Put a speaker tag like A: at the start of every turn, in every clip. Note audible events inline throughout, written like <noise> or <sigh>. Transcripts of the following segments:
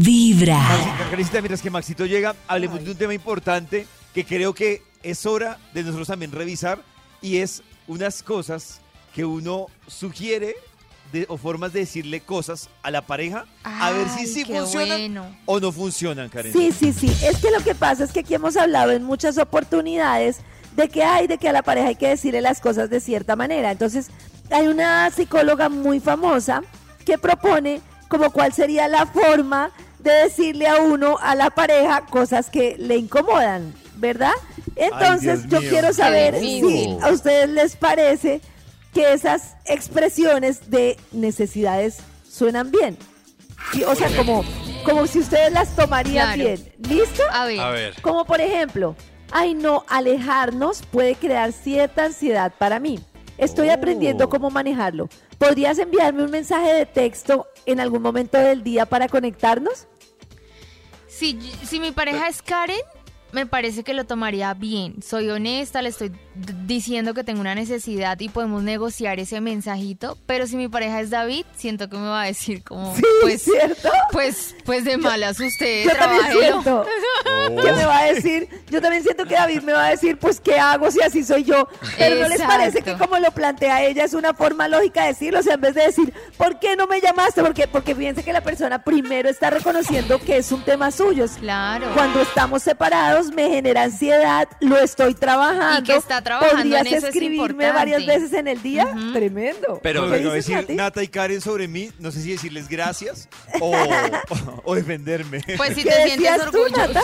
A: Vibra.
B: Karencita, mientras que Maxito llega, hablemos de un tema importante que creo que es hora de nosotros también revisar y es unas cosas que uno sugiere de- o formas de decirle cosas a la pareja a ver si
C: Ay,
B: sí funcionan
C: bueno.
B: o no funcionan, Karen.
D: Sí, sí, sí. Es que lo que pasa es que aquí hemos hablado en muchas oportunidades de que hay, de que a la pareja hay que decirle las cosas de cierta manera. Entonces, hay una psicóloga muy famosa que propone como cuál sería la forma de decirle a uno, a la pareja, cosas que le incomodan, ¿verdad? Entonces, yo
B: mío.
D: quiero saber si a ustedes les parece que esas expresiones de necesidades suenan bien. O sea, como, como si ustedes las tomarían
C: Claro.
D: bien. ¿Listo?
C: A ver.
E: A ver.
D: Como por ejemplo, ay no, alejarnos puede crear cierta ansiedad para mí. Estoy
B: Oh.
D: aprendiendo cómo manejarlo. ¿Podrías enviarme un mensaje de texto en algún momento del día para conectarnos?
C: Si, si mi pareja es Karen, me parece que lo tomaría bien. Soy honesta, le estoy diciendo que tengo una necesidad y podemos negociar ese mensajito. Pero si mi pareja es David, siento que me va a decir como,
D: Sí,
C: pues,
D: ¿cierto?
C: pues, pues de malas usted,
D: Yo. Que me va a decir, yo también siento que David me va a decir, pues ¿qué hago si así soy yo? Pero no les parece que como lo plantea ella es una forma lógica de decirlo, o sea, en vez de decir, ¿por qué no me llamaste? Porque, porque fíjense que la persona primero está reconociendo que es un tema suyo.
C: Claro.
D: Cuando estamos separados me genera ansiedad, lo estoy trabajando.
C: Y que está trabajando
D: ¿Podrías
C: en eso es
D: escribirme varias veces en el día? Tremendo.
E: Pero-
B: Pero
D: ¿Qué
B: vengo a
D: dices,
B: decir
D: Nati?
B: Nata y Karen sobre mí, no sé si decirles gracias o, <laughs> o defenderme.
C: Pues si
D: ¿Qué
C: te sientes
D: tú,
C: orgulloso.
D: Nata?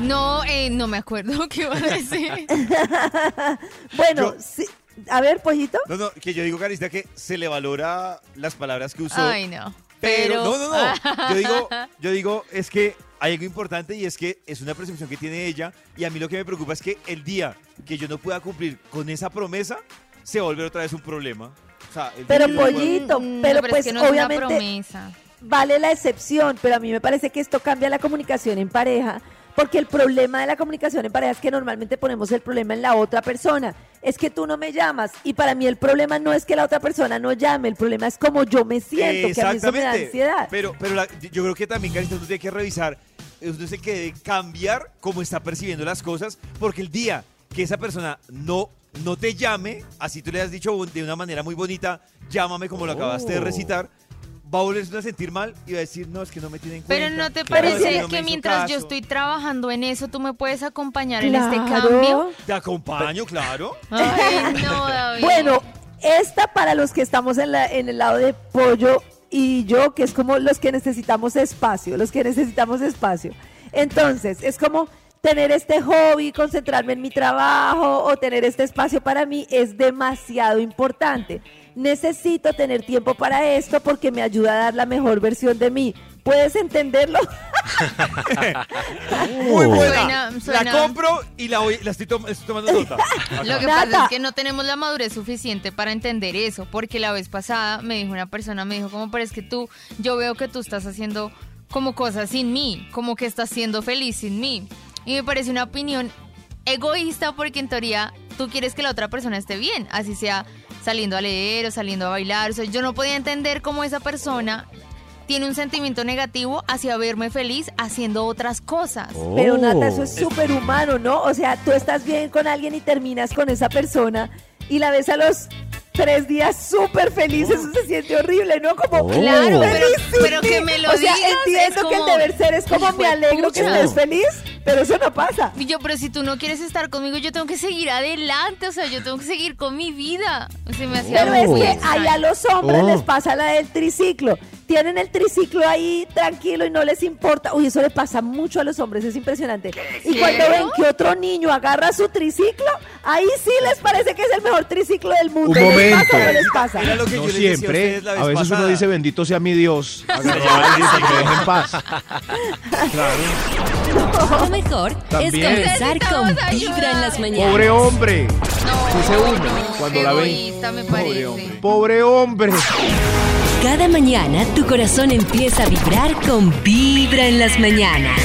C: No, eh, no me acuerdo <laughs> qué iba a decir. <laughs>
D: Bueno,
B: Yo-
D: sí. a ver, pollito.
B: No, no, que yo digo, Karencita, que se le valora las palabras que usó.
C: Ay, no.
B: Pero,
C: Pero,
B: no, no, no. Yo digo, <laughs> yo digo, es que hay algo importante y es que es una percepción que tiene ella y a mí lo que me preocupa es que el día que yo no pueda cumplir con esa promesa, se va a volver otra vez un problema. O sea, el día
D: Pero
B: no
D: pollito,
C: Mm,
D: pero,
C: es
D: pues
C: que no es
D: obviamente
C: una promesa.
D: Vale la excepción, pero a mí me parece que esto cambia la comunicación en pareja, porque el problema de la comunicación en pareja es que normalmente ponemos el problema en la otra persona. Es que tú no me llamas y para mí el problema no es que la otra persona no llame, el problema es como yo me siento, que a mí eso me da ansiedad.
B: Pero, pero la- yo creo que también, Carita, uno tiene que revisar, uno se que cambiar cómo está percibiendo las cosas, porque el día que esa persona no, no te llame, así tú le has dicho de una manera muy bonita, llámame como lo acabaste de
E: Oh.
B: recitar, va a volverse a sentir mal y va a decir, no, es que no me tienen cuenta.
C: Pero ¿no te
B: Claro,
C: parece
B: no
C: que mientras yo
B: caso".
C: estoy trabajando en eso, tú me puedes acompañar en este cambio?
B: Te acompaño, claro.
C: Ay, no, <laughs> David.
D: Bueno, esta para los que estamos en, la, en el lado de pollo y yo, que es como los que necesitamos espacio, los que necesitamos espacio. Entonces, es como tener este hobby, concentrarme en mi trabajo o tener este espacio para mí es demasiado importante. Necesito tener tiempo para esto porque me ayuda a dar la mejor versión de mí. ¿Puedes entenderlo? <laughs>
B: Muy buena.
C: Suena- suena-
B: La compro y la, voy- la estoy, tom- estoy tomando nota. <laughs>
C: Lo que pasa es que no tenemos la madurez suficiente para entender eso, porque la vez pasada me dijo una persona, me dijo como, pero es que tú, yo veo que tú estás haciendo como cosas sin mí, como que estás siendo feliz sin mí. Y me parece una opinión egoísta porque en teoría tú quieres que la otra persona esté bien, así sea saliendo a leer o saliendo a bailar. O sea, yo no podía entender cómo esa persona tiene un sentimiento negativo hacia verme feliz haciendo otras cosas.
D: Pero Nata,
E: Oh.
D: eso es súper humano, ¿no? O sea, tú estás bien con alguien y terminas con esa persona y la ves a los tres días súper feliz, eso se siente horrible, ¿no? Como,
E: Oh.
C: Claro, pero, pero que me lo
D: O sea,
C: digas.
D: entiendo
C: es
D: que el
C: como-
D: deber ser es como me alegro que estés feliz, pero eso no pasa.
C: Y yo, pero si tú no quieres estar conmigo, yo tengo que seguir adelante, o sea, yo tengo que seguir con mi vida. Se me hacía
D: Pero es que ahí a los hombres
E: Oh.
D: les pasa la del triciclo. Tienen el triciclo ahí tranquilo y no les importa. Uy, eso le pasa mucho a los hombres, es impresionante. Y cuando ven que otro niño agarra su triciclo, ahí sí les parece que es el mejor triciclo del mundo.
E: Un
D: ¿Les
E: momento.
D: pasa o no les pasa?
B: Era lo que yo
E: No
B: les decía a
E: siempre.
B: la vez
E: A veces
B: pasada.
E: uno dice, bendito sea mi Dios. Agarró a alguien que me deje en paz. <laughs> Claro.
A: Lo mejor es
E: También.
A: comenzar con Vibra en las mañanas.
E: Pobre hombre.
C: No,
E: Sí se une
C: no,
E: cuando la ven.
C: me parece.
E: Pobre hombre.
A: Cada mañana tu corazón empieza a vibrar con Vibra en las mañanas.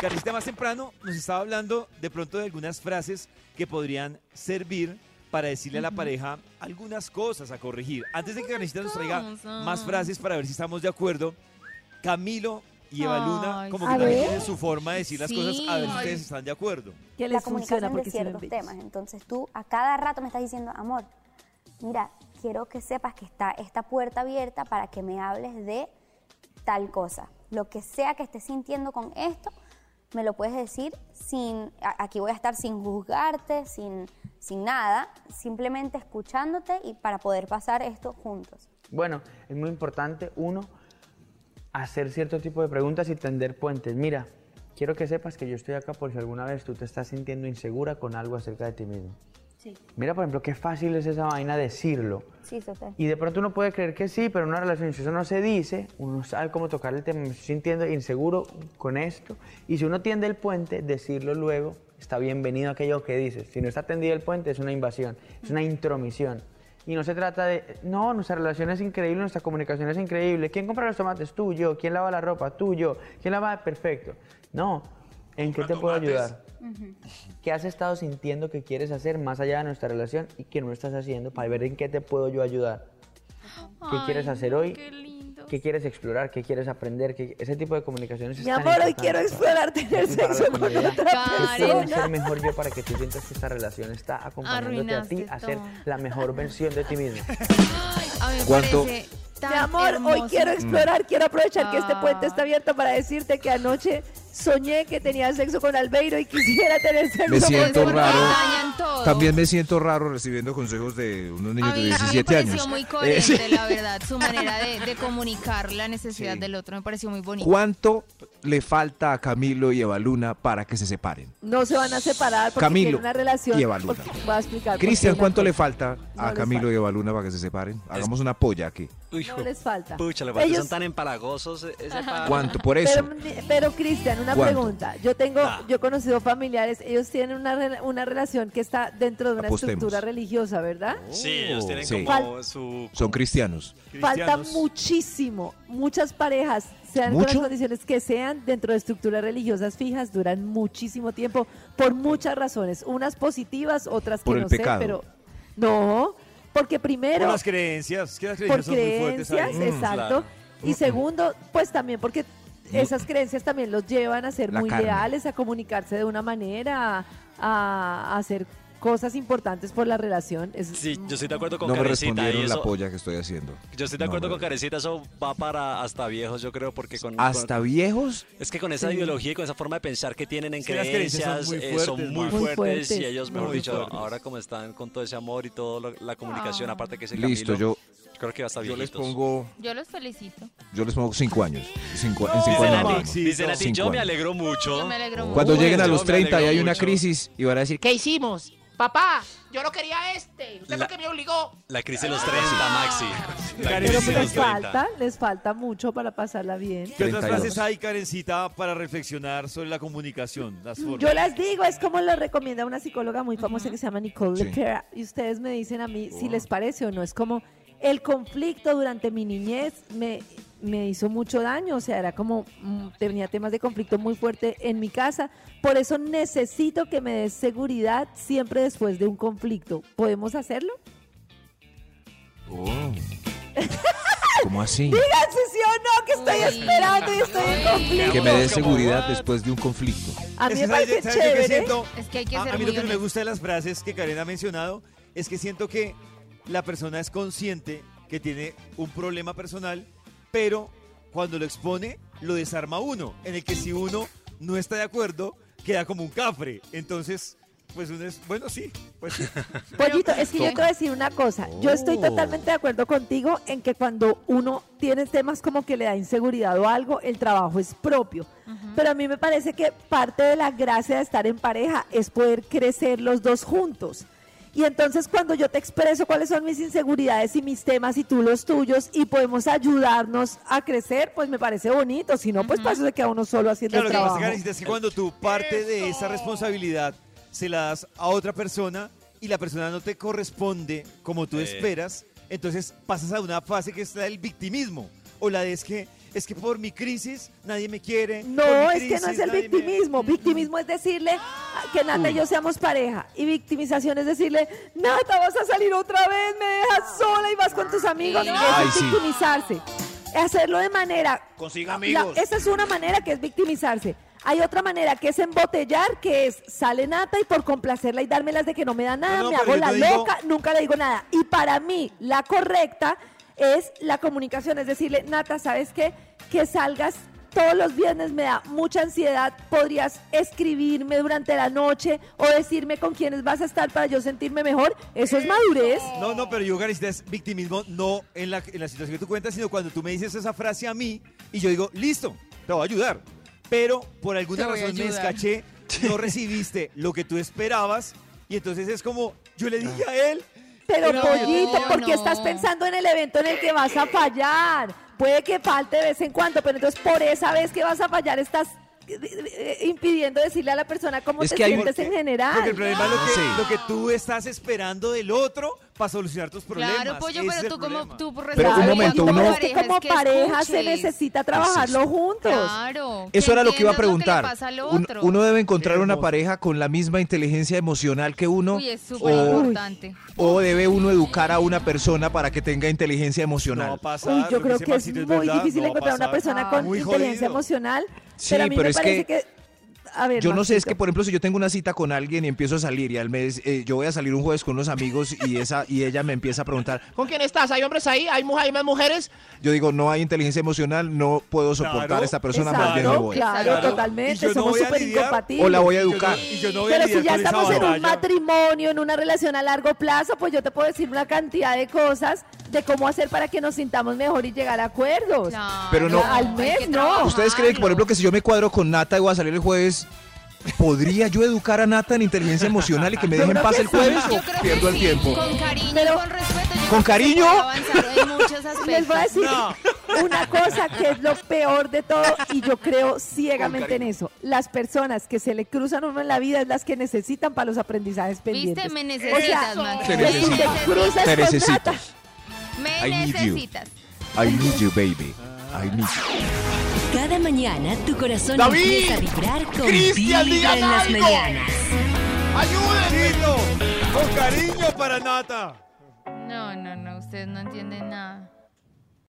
B: Carlita más temprano nos estaba hablando de pronto de algunas frases que podrían servir para decirle a la pareja algunas cosas a corregir. Antes de que Karencita nos traiga más frases para ver si estamos de acuerdo, Camilo y Eva Luna como que también tienen su forma de decir las cosas a ver si ustedes están de acuerdo.
D: Que
F: la
D: les funciona
F: comunicación
D: porque
F: de
D: se ven
F: ciertos
D: bellos.
F: temas. Entonces tú a cada rato me estás diciendo, amor, mira, quiero que sepas que está esta puerta abierta para que me hables de tal cosa. Lo que sea que estés sintiendo con esto, me lo puedes decir sin, a- aquí voy a estar sin juzgarte, sin, sin nada, simplemente escuchándote y para poder pasar esto juntos.
G: Bueno, es muy importante, uno, hacer cierto tipo de preguntas y tender puentes. Mira, quiero que sepas que yo estoy acá por si alguna vez tú te estás sintiendo insegura con algo acerca de ti mismo.
F: Sí.
G: Mira, por ejemplo, qué fácil es esa vaina decirlo.
F: Sí, total.
G: Y de pronto uno puede creer que sí, pero en una relación, si eso no se dice, uno sabe cómo tocar el tema, me estoy sintiendo inseguro con esto. Y si uno tiende el puente, decirlo luego, está bienvenido aquello que dices. Si no está tendido el puente, es una invasión, es una intromisión. Y no se trata de, no, nuestra relación es increíble, nuestra comunicación es increíble. ¿Quién compra los tomates? Tú, yo. ¿Quién lava la ropa? Tú, yo. ¿Quién lava? Perfecto. No, ¿en qué te puedo ayudar? ¿Qué has estado sintiendo que quieres hacer más allá de nuestra relación y que no estás haciendo para ver en qué te puedo yo ayudar? ¿Qué
C: Ay,
G: quieres hacer hoy?
C: Qué lindo.
G: ¿Qué quieres explorar? ¿Qué quieres aprender? ¿Qué- ese tipo de comunicaciones es
D: Mi amor, hoy quiero explorar tener sexo con otra
G: ¿Qué puedo
C: Karen.
G: hacer mejor yo para que tú sientas que esta relación está acompañándote a ti
C: Arruinaste
G: a ser la mejor versión de ti mismo?
C: Me
E: ¿Cuánto-
D: Mi amor,
C: hermoso.
D: hoy quiero explorar, quiero aprovechar que este
C: Ah.
D: puente está abierto para decirte que anoche soñé que tenía sexo con Albeiro y quisiera tener sexo
E: Me
D: con
E: siento
C: Porque
E: raro. También me siento raro recibiendo consejos de unos
C: A
E: niños
C: mí,
E: de
C: a mí me
E: 17
C: pareció
E: años.
C: muy
E: Eh,
C: coherente,
E: sí.
C: la verdad, su manera de, de <laughs> comunicar la necesidad
E: Sí.
C: del otro me pareció muy bonito.
E: ¿Cuánto le falta a Camilo y Eva Luna para que se separen?
D: No se van a separar porque
E: Camilo
D: tienen una relación.
E: y Eva Luna.
D: Ok, Voy a explicar.
E: Cristian, ¿cuánto le falta a Camilo
D: falta.
E: y Eva Luna para que se separen? Hagamos una polla aquí.
D: No les falta.
H: pucha, lo que
D: Ellos-
H: son tan empalagosos. e-, Ese
E: ¿Cuánto? Por eso.
D: Pero, pero Cristian, una
E: ¿Cuánto?
D: pregunta. Yo tengo, yo he conocido familiares, ellos tienen una, re- una relación que está dentro de una
E: Apostemos.
D: estructura religiosa, ¿verdad?
H: Sí, ellos tienen
E: Sí.
H: como su...
E: Son cristianos.
D: Falta
B: Cristianos.
D: muchísimo. Muchas parejas, sean con
E: ¿Mucho?
D: las condiciones que sean, dentro de estructuras religiosas fijas, duran muchísimo tiempo por muchas razones. Unas positivas, otras que
E: Por el
D: no
E: pecado.
D: sé, pero no, porque primero
B: Por las creencias, que las
D: por
B: creencias son muy fuertes
D: creencias,
B: ahí.
D: exacto.
H: claro.
D: Y segundo, pues también porque esas creencias también los llevan a ser
E: La
D: muy
E: carne.
D: leales, a comunicarse de una manera, a, a hacer cosas importantes por la relación. Es-
H: Sí, yo estoy de acuerdo con
E: No me
H: Karencita. y
E: respondieron la
H: eso-
E: polla que estoy haciendo.
H: Yo estoy de
E: No,
H: acuerdo
E: no.
H: con Karencita, eso va para hasta viejos, yo creo, porque con...
E: ¿Hasta
H: con-
E: viejos?
H: es que con esa
D: Sí.
H: ideología y con esa forma de pensar que tienen en
B: las creencias son muy
H: eh, son
B: fuertes,
H: muy
B: man.
D: Muy
H: fuertes,
D: fuertes,
H: y ellos, mejor
B: muy
H: dicho,
B: fuertes.
H: ahora como están con todo ese amor y toda la comunicación,
C: Ah.
H: aparte que ese
E: Listo,
H: Camilo,
E: yo,
H: creo que hasta
E: yo les pongo,
C: Yo los felicito.
E: yo les pongo cinco años. Cinco, en cinco
H: Dice
B: No,
E: años.
H: Nati,
E: hablamos.
B: Maxi,
H: dice
B: no.
H: Nati,
E: Cinco
H: yo me alegro mucho.
C: Yo me alegro mucho.
E: Cuando
H: Uy,
E: lleguen a los
H: me
E: 30 y hay una
H: mucho.
E: crisis y van a decir,
I: ¿Qué hicimos? Papá, yo no quería este. Usted
H: La-
I: fue el que me obligó.
H: La crisis de los 30, Maxi. La
B: Karen,
D: pero
H: crisis de
D: les
H: los 30.
D: falta, les falta mucho para pasarla bien.
B: ¿Qué otras
E: 32.
B: frases hay, Karencita, para reflexionar sobre la comunicación? Las formas.
D: Yo las digo, es como lo recomienda una psicóloga muy famosa que se llama Nicole
E: Sí.
D: LePera. Y ustedes me dicen a mí si les parece o no. Es como el conflicto durante mi niñez me, me hizo mucho daño. O sea, era como mm, tenía temas de conflicto muy fuerte en mi casa. Por eso necesito que me des seguridad siempre después de un conflicto. ¿Podemos hacerlo?
E: oh, ¿cómo así?
D: Díganse sí o no, que estoy
C: Uy.
D: esperando y estoy en conflicto.
E: Que me dé seguridad después de un conflicto.
D: A mí me
B: que, ¿sabes-
D: parece chévere.
B: siento?
C: Es que hay que
B: a,
C: ser
B: a mí lo que no me gusta de las frases que Karen ha mencionado es que siento que la persona es consciente que tiene un problema personal, pero cuando lo expone, lo desarma uno, en el que si uno no está de acuerdo, queda como un cafre. Entonces, pues uno es, bueno, sí, pues sí. <laughs>
D: Pollito, es que yo te voy a decir una cosa. Yo estoy
E: Oh.
D: totalmente de acuerdo contigo en que cuando uno tiene temas como que le da inseguridad o algo, el trabajo es propio. Pero a mí me parece que parte de la gracia de estar en pareja es poder crecer los dos juntos. Y entonces cuando yo te expreso cuáles son mis inseguridades y mis temas y tú los tuyos y podemos ayudarnos a crecer, pues me parece bonito. Si no, pues para eso se queda uno solo haciendo
B: Claro,
D: el
B: lo que pasa,
D: trabajo.
B: Karencita, es que cuando tú parte de esa responsabilidad se la das a otra persona y la persona no te corresponde como tú
H: Eh.
B: esperas, entonces pasas a una fase que es la del victimismo. O la de es que, es que por mi crisis nadie me quiere.
D: No, es que no es el
B: nadie me-
D: victimismo. Victimismo es decirle que Nata y yo seamos pareja. Y victimización es decirle, Nata, vas a salir otra vez, me dejas sola y vas con tus amigos.
E: Ay,
D: es
E: sí.
D: victimizarse. Hacerlo de manera...
E: Consiga
D: la-
E: amigos.
D: esa es una manera que es victimizarse. Hay otra manera que es embotellar, que es sale Nata y por complacerla y dármelas de que no me da nada,
B: No, no,
D: me hago la
B: digo-
D: loca, nunca le digo nada. Y para mí, la correcta es la comunicación, es decirle, Nata, ¿sabes qué? Que salgas todos los viernes me da mucha ansiedad. Podrías escribirme durante la noche o decirme con quiénes vas a estar para yo sentirme mejor. Eso es madurez.
B: No, no, pero yo, Karencita, es victimismo no en la, en la situación que tú cuentas, sino cuando tú me dices esa frase a mí y yo digo, listo, te voy a ayudar. Pero por alguna razón me escaché, no <laughs> recibiste lo que tú esperabas y entonces es como, yo le dije a él.
D: Pero
B: Pero
D: pollito,
C: no,
D: ¿por qué
C: no.
D: estás pensando en el evento en el que vas a fallar? Puede que falte de vez en cuando, pero entonces por esa vez que vas a fallar estás impidiendo decirle a la persona cómo
E: Es
D: te
E: que hay-
D: sientes en general.
B: Porque el problema es lo que,
E: Sí.
B: lo que tú estás esperando del otro para solucionar tus problemas.
C: Claro, pollo,
B: Ese
C: pero tú como tú
E: Pero un momento, uno-
D: es que
C: pareja,
D: como
C: es que
D: pareja se necesita trabajarlo juntos.
C: Claro.
E: Eso era lo que iba a preguntar. Un- uno debe encontrar una pareja con la misma inteligencia emocional que uno
C: Uy, es súper
E: o,
C: importante.
E: o debe uno educar a una persona para que tenga inteligencia
B: No va
E: emocional.
B: a pasar.
D: Uy, yo creo que es muy
B: verdad,
D: difícil
B: no va a
D: encontrar una persona con inteligencia
B: jodido.
D: emocional.
E: Sí,
D: pero a mí
E: pero
D: me
E: es
D: parece
E: que-
D: que... A ver,
E: Yo no sé, es que por ejemplo si yo tengo una cita con alguien y empiezo a salir y al mes eh, yo voy a salir un jueves con unos amigos y esa y ella me empieza a preguntar,
I: ¿Con quién estás? ¿Hay hombres ahí? ¿Hay, mu- hay más mujeres?
E: yo digo no hay inteligencia emocional, no puedo soportar
B: Claro.
E: a esta persona,
D: Exacto,
E: más bien me voy.
D: claro, totalmente.
B: no
D: Somos súper incompatibles.
E: O la voy a
B: Y yo no-
E: educar.
B: Y yo no voy a
D: Pero si ya estamos en un matrimonio, en una relación a largo plazo, pues yo te puedo decir una cantidad de cosas de cómo hacer para que nos sintamos mejor y llegar a acuerdos.
C: Claro,
E: Pero no-
D: Al mes, no.
E: ¿Ustedes creen que por ejemplo que si yo me cuadro con Nata y voy a salir el jueves, podría yo educar a Nata en inteligencia emocional y que me dejen paz el
D: sí.
E: jueves
C: Yo
E: o pierdo el
C: sí,
E: tiempo?
C: Con cariño
D: Pero-
C: y con respeto. yo
E: ¿Con cariño?
C: puede avanzar en muchos aspectos. <laughs>
D: Les voy a decir
B: No.
D: una cosa que es lo peor de todo y yo creo ciegamente en eso. Las personas que se le cruzan a uno en la vida es las que necesitan para los aprendizajes pendientes.
C: Viste, me
D: O
C: necesitas,
D: sea,
C: Max.
E: Te necesito.
D: te
E: necesito.
C: Me
E: I need you.
C: necesitas.
E: I need you, baby. I need you.
A: Cada mañana tu corazón
I: David,
A: empieza a vibrar con
I: Cristian,
A: Vibra en las mañanas.
I: ¡Ayúdenme!
B: Con cariño para Nata.
C: No, no, no, ustedes no entienden nada.